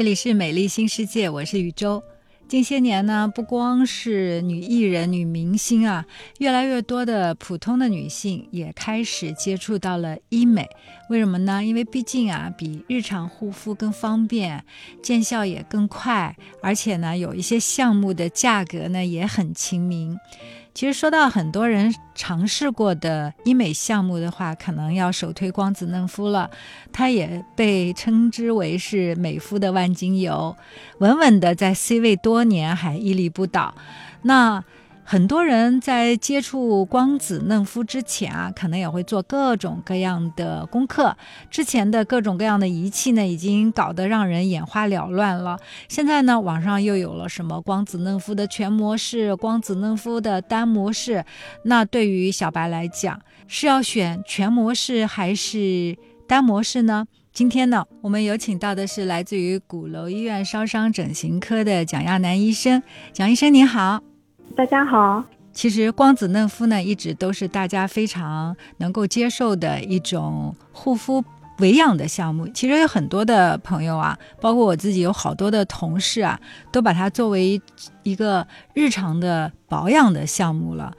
这里是美丽新世界，我是宇宙。近些年呢，不光是女艺人、女明星啊，越来越多的普通的女性也开始接触到了医美。为什么呢？因为毕竟啊，比日常护肤更方便，见效也更快，而且呢，有一些项目的价格呢也很亲民。其实说到很多人尝试过的医美项目的话，可能要首推光子嫩肤了。它也被称之为是美肤的万金油，稳稳的在 C 位多年，还屹立不倒。那。很多人在接触光子嫩肤之前啊，可能也会做各种各样的功课。之前的各种各样的仪器呢，已经搞得让人眼花缭乱了。现在呢，网上又有了什么光子嫩肤的全模式、光子嫩肤的单模式。那对于小白来讲，是要选全模式还是单模式呢？今天呢，我们有请到的是来自于鼓楼医院烧伤整形科的蒋亚楠医生。蒋医生您好。大家好，其实光子嫩肤呢，一直都是大家非常能够接受的一种护肤维养的项目。其实有很多的朋友啊，包括我自己，有好多的同事啊，都把它作为一个日常的保养的项目了。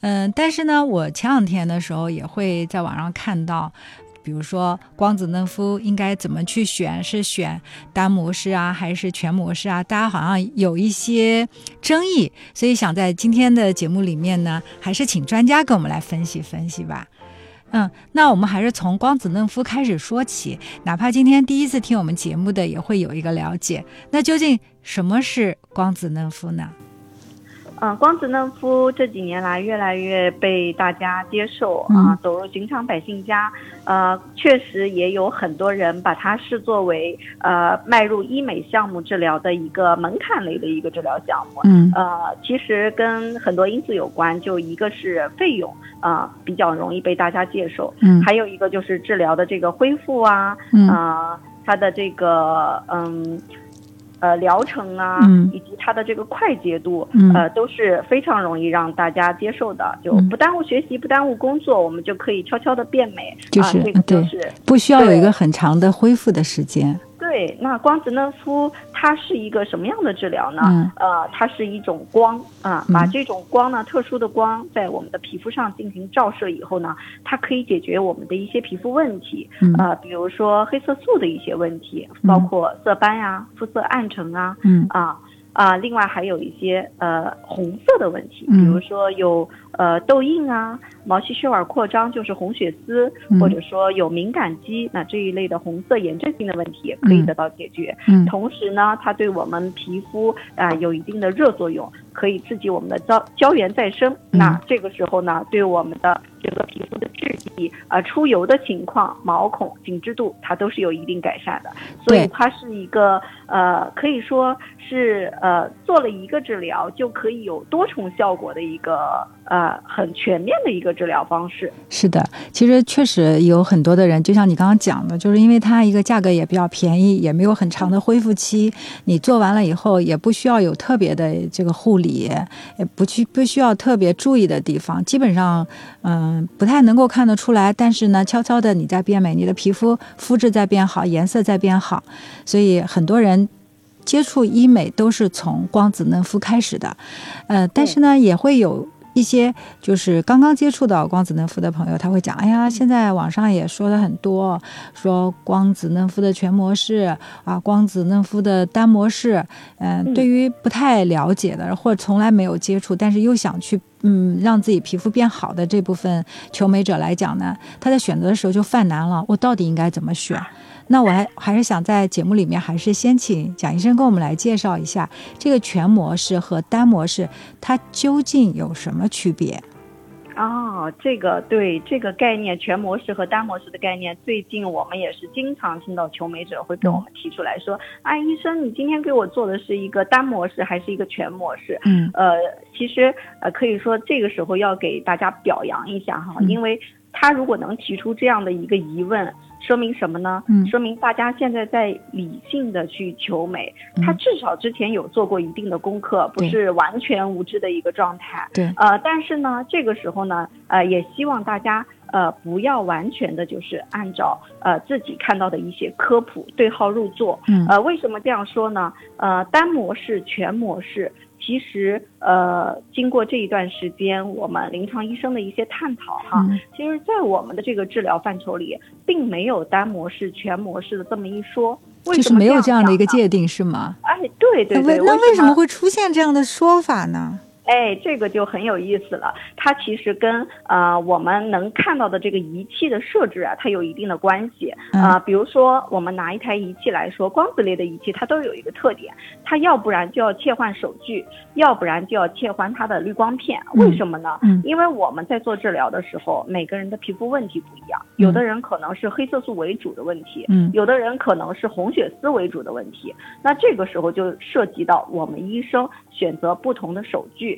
嗯，但是呢，我前两天的时候也会在网上看到。比如说光子嫩肤应该怎么去选？是选单模式啊，还是全模式啊？大家好像有一些争议，所以想在今天的节目里面呢，还是请专家跟我们来分析分析吧。嗯，那我们还是从光子嫩肤开始说起，哪怕今天第一次听我们节目的也会有一个了解。那究竟什么是光子嫩肤呢？嗯，光子嫩肤这几年来越来越被大家接受啊，走入寻常百姓家。呃，确实也有很多人把它视作为呃迈入医美项目治疗的一个门槛类的一个治疗项目。嗯，呃，其实跟很多因素有关，就一个是费用啊比较容易被大家接受，嗯，还有一个就是治疗的这个恢复啊，啊，它的这个嗯。呃，疗程啊，以及它的这个快捷度，呃，都是非常容易让大家接受的，就不耽误学习，不耽误工作，我们就可以悄悄的变美，就是对，不需要有一个很长的恢复的时间。对，那光子嫩肤它是一个什么样的治疗呢？呃，它是一种光啊，把这种光呢，特殊的光在我们的皮肤上进行照射以后呢，它可以解决我们的一些皮肤问题，呃，比如说黑色素的一些问题，包括色斑呀、肤色暗沉啊，啊。啊，另外还有一些呃红色的问题，比如说有呃痘印啊、毛细血管扩张，就是红血丝，或者说有敏感肌，那这一类的红色炎症性的问题也可以得到解决。嗯，同时呢，它对我们皮肤啊有一定的热作用，可以刺激我们的胶胶原再生。那这个时候呢，对我们的整个皮肤的质地啊、出油的情况、毛孔紧致度，它都是有一定改善的。所以它是一个呃，可以说是呃。呃，做了一个治疗就可以有多重效果的一个呃很全面的一个治疗方式。是的，其实确实有很多的人，就像你刚刚讲的，就是因为它一个价格也比较便宜，也没有很长的恢复期，你做完了以后也不需要有特别的这个护理，也不去不需要特别注意的地方，基本上嗯不太能够看得出来。但是呢，悄悄的你在变美，你的皮肤肤质在变好，颜色在变好，所以很多人。接触医美都是从光子嫩肤开始的，呃，但是呢，也会有一些就是刚刚接触到光子嫩肤的朋友，他会讲，哎呀，现在网上也说的很多，说光子嫩肤的全模式啊，光子嫩肤的单模式，嗯，对于不太了解的或者从来没有接触，但是又想去嗯让自己皮肤变好的这部分求美者来讲呢，他在选择的时候就犯难了，我到底应该怎么选？那我还还是想在节目里面，还是先请蒋医生跟我们来介绍一下这个全模式和单模式，它究竟有什么区别？哦，这个对这个概念，全模式和单模式的概念，最近我们也是经常听到求美者会跟我们提出来说：“啊，医生，你今天给我做的是一个单模式还是一个全模式？”嗯，呃，其实呃可以说这个时候要给大家表扬一下哈，因为他如果能提出这样的一个疑问。说明什么呢？嗯，说明大家现在在理性的去求美，他至少之前有做过一定的功课，不是完全无知的一个状态。对，呃，但是呢，这个时候呢，呃，也希望大家呃，不要完全的就是按照呃自己看到的一些科普对号入座。嗯，呃，为什么这样说呢？呃，单模式、全模式，其实呃，经过这一段时间我们临床医生的一些探讨哈，其实，在我们的这个治疗范畴里，并没有单模式、全模式的这么一说。就是没有这样的一个界定是吗？哎，对对对，那为什么会出现这样的说法呢？哎，这个就很有意思了。它其实跟呃我们能看到的这个仪器的设置啊，它有一定的关系啊。比如说，我们拿一台仪器来说，光子类的仪器，它都有一个特点，它要不然就要切换手具，要不然就要切换它的滤光片。为什么呢？嗯，因为我们在做治疗的时候，每个人的皮肤问题不一样，有的人可能是黑色素为主的问题，嗯，有的人可能是红血丝为主的问题。那这个时候就涉及到我们医生选择不同的手距。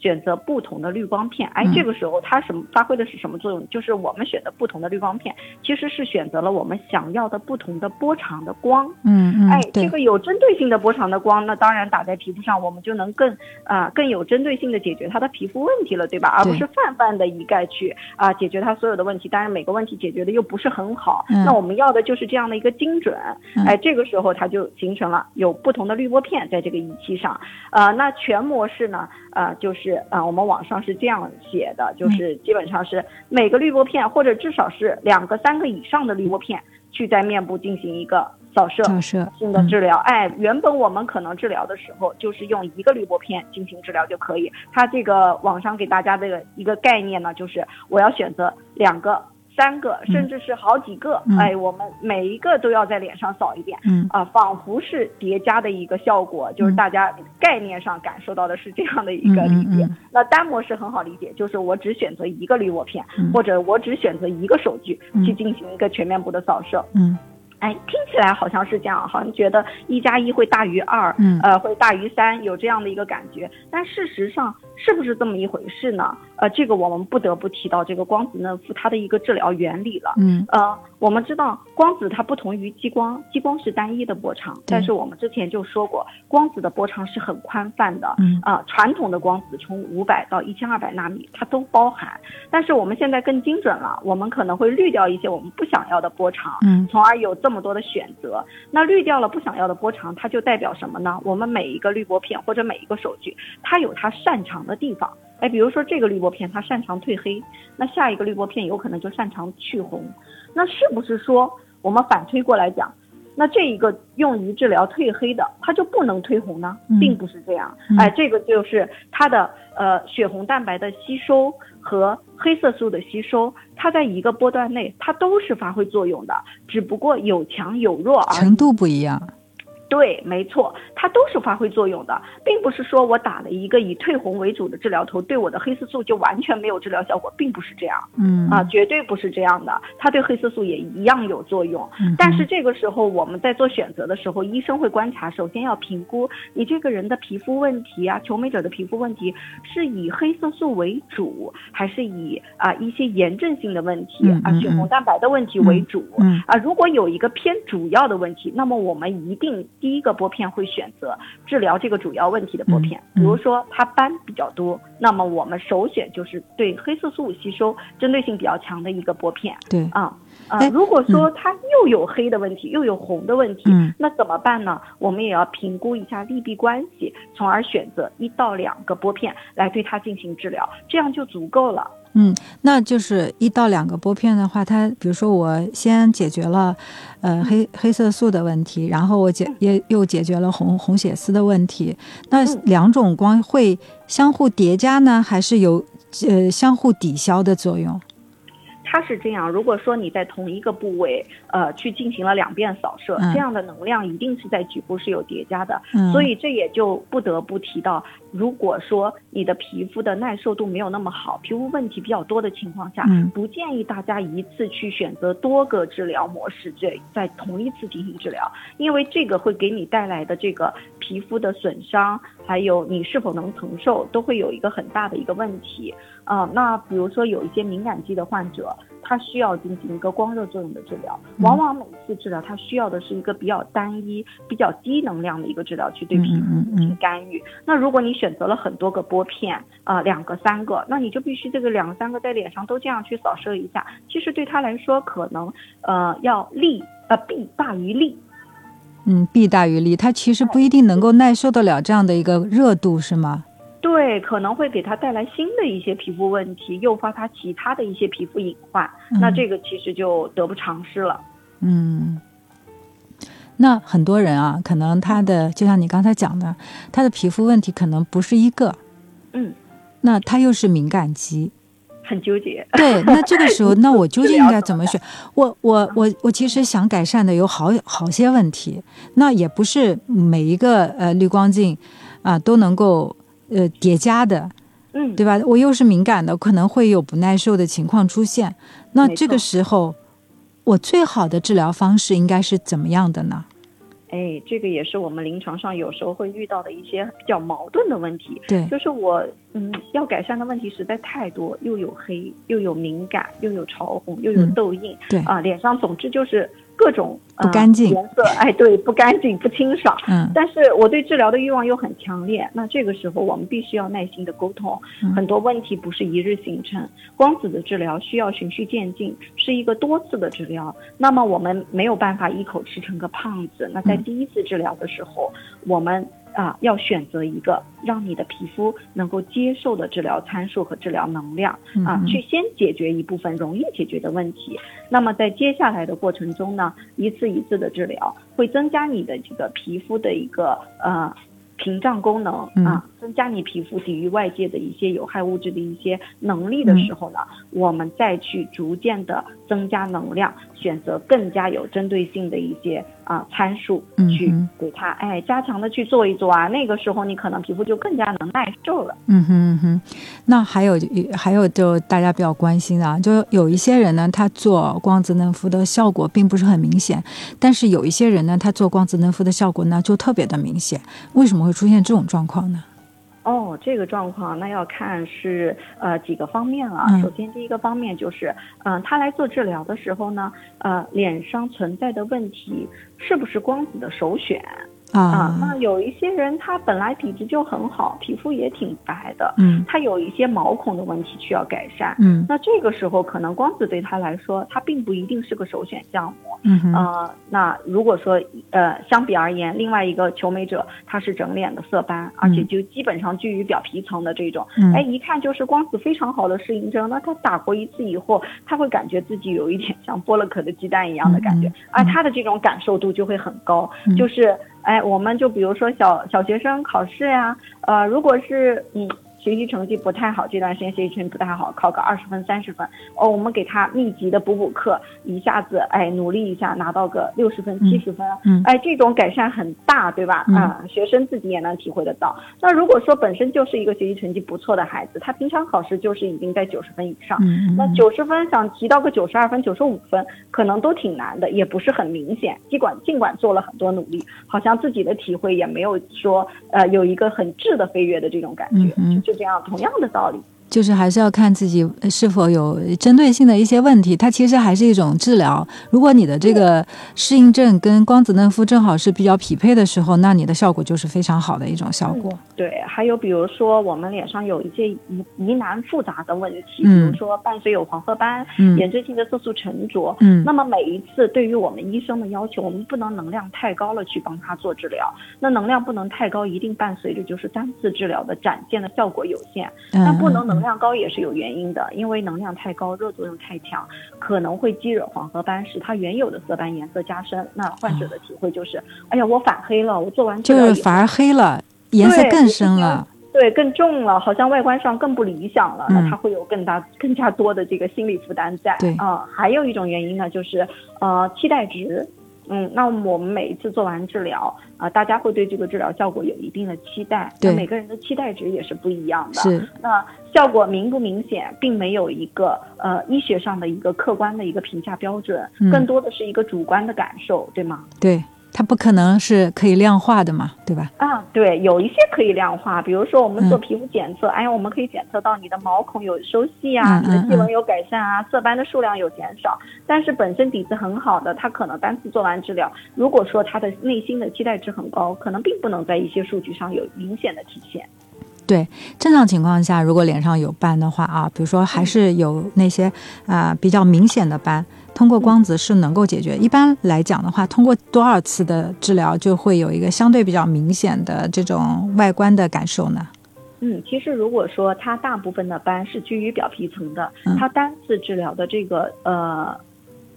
选择不同的滤光片，哎，这个时候它什么发挥的是什么作用？就是我们选择不同的滤光片，其实是选择了我们想要的不同的波长的光。嗯嗯，哎，这个有针对性的波长的光，那当然打在皮肤上，我们就能更啊更有针对性的解决它的皮肤问题了，对吧？而不是泛泛的一概去啊解决它所有的问题。当然每个问题解决的又不是很好，那我们要的就是这样的一个精准。哎，这个时候它就形成了有不同的滤波片在这个仪器上。呃，那全模式呢？呃，就是。啊，我们网上是这样写的，就是基本上是每个滤波片或者至少是两个、三个以上的滤波片去在面部进行一个扫射性的治疗。哎，原本我们可能治疗的时候就是用一个滤波片进行治疗就可以。它这个网上给大家的一个概念呢，就是我要选择两个。三个，甚至是好几个，哎，我们每一个都要在脸上扫一遍，嗯。啊，仿佛是叠加的一个效果，就是大家概念上感受到的是这样的一个理解。那单模式很好理解，就是我只选择一个滤膜片，或者我只选择一个手具去进行一个全面部的扫射，嗯。哎，听起来好像是这样，好像觉得一加一会大于二，嗯，呃，会大于三，有这样的一个感觉。但事实上是不是这么一回事呢？呃，这个我们不得不提到这个光子嫩肤它的一个治疗原理了。嗯，呃，我们知道光子它不同于激光，激光是单一的波长，但是我们之前就说过，光子的波长是很宽泛的。嗯，啊，传统的光子从五百到一千二百纳米它都包含，但是我们现在更精准了，我们可能会滤掉一些我们不想要的波长，嗯，从而有这。么多的选择，那滤掉了不想要的波长，它就代表什么呢？我们每一个滤波片或者每一个手具，它有它擅长的地方。哎，比如说这个滤波片它擅长褪黑，那下一个滤波片有可能就擅长去红。那是不是说我们反推过来讲，那这一个用于治疗褪黑的，它就不能褪红呢？并不是这样。哎，这个就是它的呃血红蛋白的吸收。和黑色素的吸收，它在一个波段内，它都是发挥作用的，只不过有强有弱而程度不一样。对，没错，它都是发挥作用的，并不是说我打了一个以褪红为主的治疗头，对我的黑色素就完全没有治疗效果，并不是这样。嗯啊，绝对不是这样的，它对黑色素也一样有作用。但是这个时候我们在做选择的时候，医生会观察，首先要评估你这个人的皮肤问题啊，求美者的皮肤问题是以黑色素为主，还是以啊一些炎症性的问题啊血红蛋白的问题为主？啊，如果有一个偏主要的问题，那么我们一定。第一个拨片会选择治疗这个主要问题的拨片，比如说它斑比较多，那么我们首选就是对黑色素吸收针对性比较强的一个拨片。对啊啊，如果说它又有黑的问题，又有红的问题，那怎么办呢？我们也要评估一下利弊关系，从而选择一到两个波片来对它进行治疗，这样就足够了。嗯，那就是一到两个波片的话，它比如说我先解决了，呃黑黑色素的问题，然后我解也又解决了红红血丝的问题，那两种光会相互叠加呢，还是有呃相互抵消的作用？它是这样，如果说你在同一个部位，呃，去进行了两遍扫射，这样的能量一定是在局部是有叠加的，所以这也就不得不提到，如果说你的皮肤的耐受度没有那么好，皮肤问题比较多的情况下，不建议大家一次去选择多个治疗模式，这在同一次进行治疗，因为这个会给你带来的这个皮肤的损伤，还有你是否能承受，都会有一个很大的一个问题。啊，那比如说有一些敏感肌的患者。他需要进行一个光热作用的治疗。往往每次治疗，他需要的是一个比较单一、比较低能量的一个治疗，去对皮肤进行干预。那如果你选择了很多个玻片，啊，两个、三个，那你就必须这个两个、三个在脸上都这样去扫射一下。其实对他来说，可能呃要利呃弊大于利。嗯，弊大于利，它其实不一定能够耐受得了这样的一个热度，是吗？对，可能会给他带来新的一些皮肤问题，诱发他其他的一些皮肤隐患，那这个其实就得不偿失了。嗯，那很多人啊，可能他的就像你刚才讲的，他的皮肤问题可能不是一个，嗯，那他又是敏感肌。很纠结，对，那这个时候，那我究竟应该 怎么选？我我我我其实想改善的有好好些问题，那也不是每一个呃滤光镜啊都能够呃叠加的，嗯，对吧？我又是敏感的，可能会有不耐受的情况出现。那这个时候，我最好的治疗方式应该是怎么样的呢？哎，这个也是我们临床上有时候会遇到的一些比较矛盾的问题。对，就是我嗯要改善的问题实在太多，又有黑，又有敏感，又有潮红，又有痘印。对啊，脸上总之就是各种不干净颜色。哎，对，不干净，不清爽。嗯。但是我对治疗的欲望又很强烈，那这个时候我们必须要耐心的沟通。很多问题不是一日形成，光子的治疗需要循序渐进，是一个多次的治疗。那么我们没有办法一口吃成个胖子。那在第一次治疗的时候，我们啊要选择一个让你的皮肤能够接受的治疗参数和治疗能量啊，去先解决一部分容易解决的问题。那么在接下来的过程中呢，一次一次的治疗会增加你的这个皮肤的一个呃屏障功能啊，增加你皮肤抵御外界的一些有害物质的一些能力的时候呢，我们再去逐渐的增加能量。选择更加有针对性的一些啊参数去给它哎加强的去做一做啊，那个时候你可能皮肤就更加能耐受了。嗯哼嗯哼，那还有还有就大家比较关心的啊，就有一些人呢，他做光子嫩肤的效果并不是很明显，但是有一些人呢，他做光子嫩肤的效果呢就特别的明显，为什么会出现这种状况呢？哦，这个状况那要看是呃几个方面了。首先第一个方面就是，嗯，他来做治疗的时候呢，呃，脸上存在的问题是不是光子的首选？啊，那有一些人他本来体质就很好，皮肤也挺白的，嗯，他有一些毛孔的问题需要改善，嗯，那这个时候可能光子对他来说，它并不一定是个首选项目，嗯呃，那如果说呃相比而言，另外一个求美者他是整脸的色斑，而且就基本上居于表皮层的这种，哎，一看就是光子非常好的适应症，那他打过一次以后，他会感觉自己有一点像剥了壳的鸡蛋一样的感觉，而他的这种感受度就会很高，就是。哎，我们就比如说小小学生考试呀，呃，如果是嗯。学习成绩不太好，这段时间学习成绩不太好，考个二十分、三十分哦，我们给他密集的补补课，一下子哎努力一下拿到个六十分、七十分，嗯哎，这种改善很大，对吧？啊，学生自己也能体会得到。那如果说本身就是一个学习成绩不错的孩子，他平常考试就是已经在九十分以上，那九十分想提到个九十二分、九十五分，可能都挺难的，也不是很明显。尽管尽管做了很多努力，好像自己的体会也没有说呃有一个很质的飞跃的这种感觉。就这样，同样的道理。就是还是要看自己是否有针对性的一些问题，它其实还是一种治疗。如果你的这个适应症跟光子嫩肤正好是比较匹配的时候，那你的效果就是非常好的一种效果。对，还有比如说我们脸上有一些疑疑难复杂的问题，比如说伴随有黄褐斑、炎症性的色素沉着，嗯，那么每一次对于我们医生的要求，我们不能能量太高了去帮他做治疗。那能量不能太高，一定伴随着就是单次治疗的展现的效果有限，但不能能。能量高也是有原因的，因为能量太高，热作用太强，可能会激惹黄褐斑，使它原有的色斑颜色加深。那患者的体会就是，哎呀，我反黑了，我做完治疗就是反而黑了，颜色更深了，对，更重了，好像外观上更不理想了。那它会有更大、更加多的这个心理负担在。对啊，还有一种原因呢，就是呃，期待值。嗯，那我们每一次做完治疗啊，大家会对这个治疗效果有一定的期待。对，每个人的期待值也是不一样的。是。那效果明不明显，并没有一个呃医学上的一个客观的一个评价标准，更多的是一个主观的感受，对吗？对。它不可能是可以量化的嘛，对吧？啊，对，有一些可以量化，比如说我们做皮肤检测，哎呀，我们可以检测到你的毛孔有收细啊，你的细纹有改善啊，色斑的数量有减少。但是本身底子很好的，他可能单次做完治疗，如果说他的内心的期待值很高，可能并不能在一些数据上有明显的体现。对，正常情况下，如果脸上有斑的话啊，比如说还是有那些啊比较明显的斑。通过光子是能够解决。一般来讲的话，通过多少次的治疗就会有一个相对比较明显的这种外观的感受呢？嗯，其实如果说它大部分的斑是居于表皮层的，它单次治疗的这个呃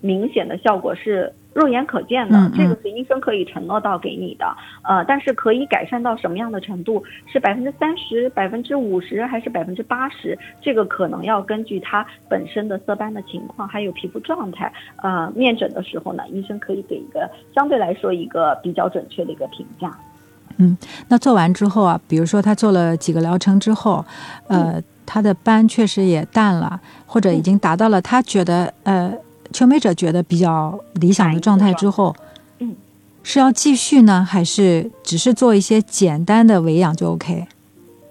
明显的效果是。肉眼可见的，这个是医生可以承诺到给你的，呃，但是可以改善到什么样的程度？是百分之三十、百分之五十，还是百分之八十？这个可能要根据他本身的色斑的情况，还有皮肤状态，呃，面诊的时候呢，医生可以给一个相对来说一个比较准确的一个评价。嗯，那做完之后啊，比如说他做了几个疗程之后，呃，他的斑确实也淡了，或者已经达到了他觉得呃。求美者觉得比较理想的状态之后，嗯，是要继续呢，还是只是做一些简单的维养就 OK？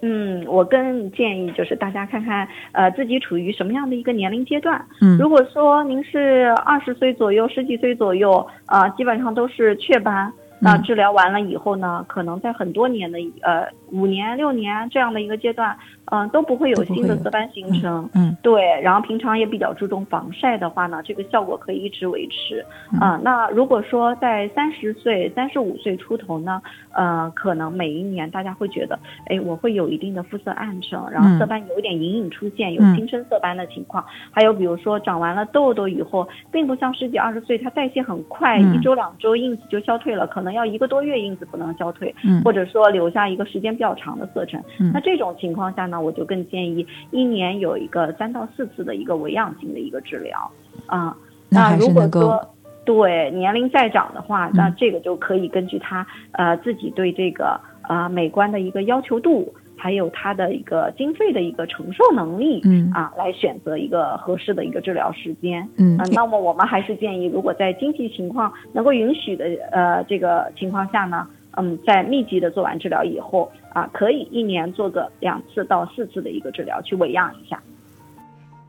嗯，我更建议就是大家看看，呃，自己处于什么样的一个年龄阶段。嗯，如果说您是二十岁左右、十几岁左右，啊，基本上都是雀斑，那治疗完了以后呢，可能在很多年的呃五年、六年这样的一个阶段。嗯，都不会有新的色斑形成。嗯，对，然后平常也比较注重防晒的话呢，这个效果可以一直维持。嗯，那如果说在三十岁、三十五岁出头呢，呃，可能每一年大家会觉得，哎，我会有一定的肤色暗沉，然后色斑有一点隐隐出现，有新生色斑的情况。还有比如说长完了痘痘以后，并不像十几二十岁，它代谢很快，一周两周印子就消退了，可能要一个多月印子不能消退，或者说留下一个时间比较长的色沉。那这种情况下呢？我就更建议一年有一个三到四次的一个维养性的一个治疗啊。那如果说对年龄再长的话，那这个就可以根据他呃自己对这个呃美观的一个要求度，还有他的一个经费的一个承受能力，嗯啊，来选择一个合适的一个治疗时间。嗯，那么我们还是建议，如果在经济情况能够允许的呃这个情况下呢。嗯，在密集的做完治疗以后啊，可以一年做个两次到四次的一个治疗，去维养一下。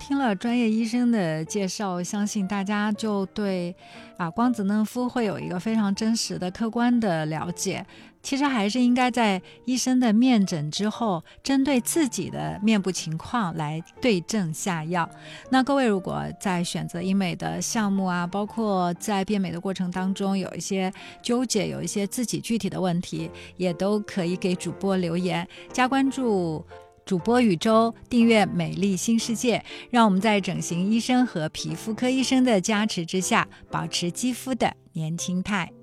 听了专业医生的介绍，相信大家就对啊光子嫩肤会有一个非常真实的、客观的了解。其实还是应该在医生的面诊之后，针对自己的面部情况来对症下药。那各位如果在选择医美的项目啊，包括在变美的过程当中有一些纠结，有一些自己具体的问题，也都可以给主播留言，加关注主播宇宙，订阅美丽新世界，让我们在整形医生和皮肤科医生的加持之下，保持肌肤的年轻态。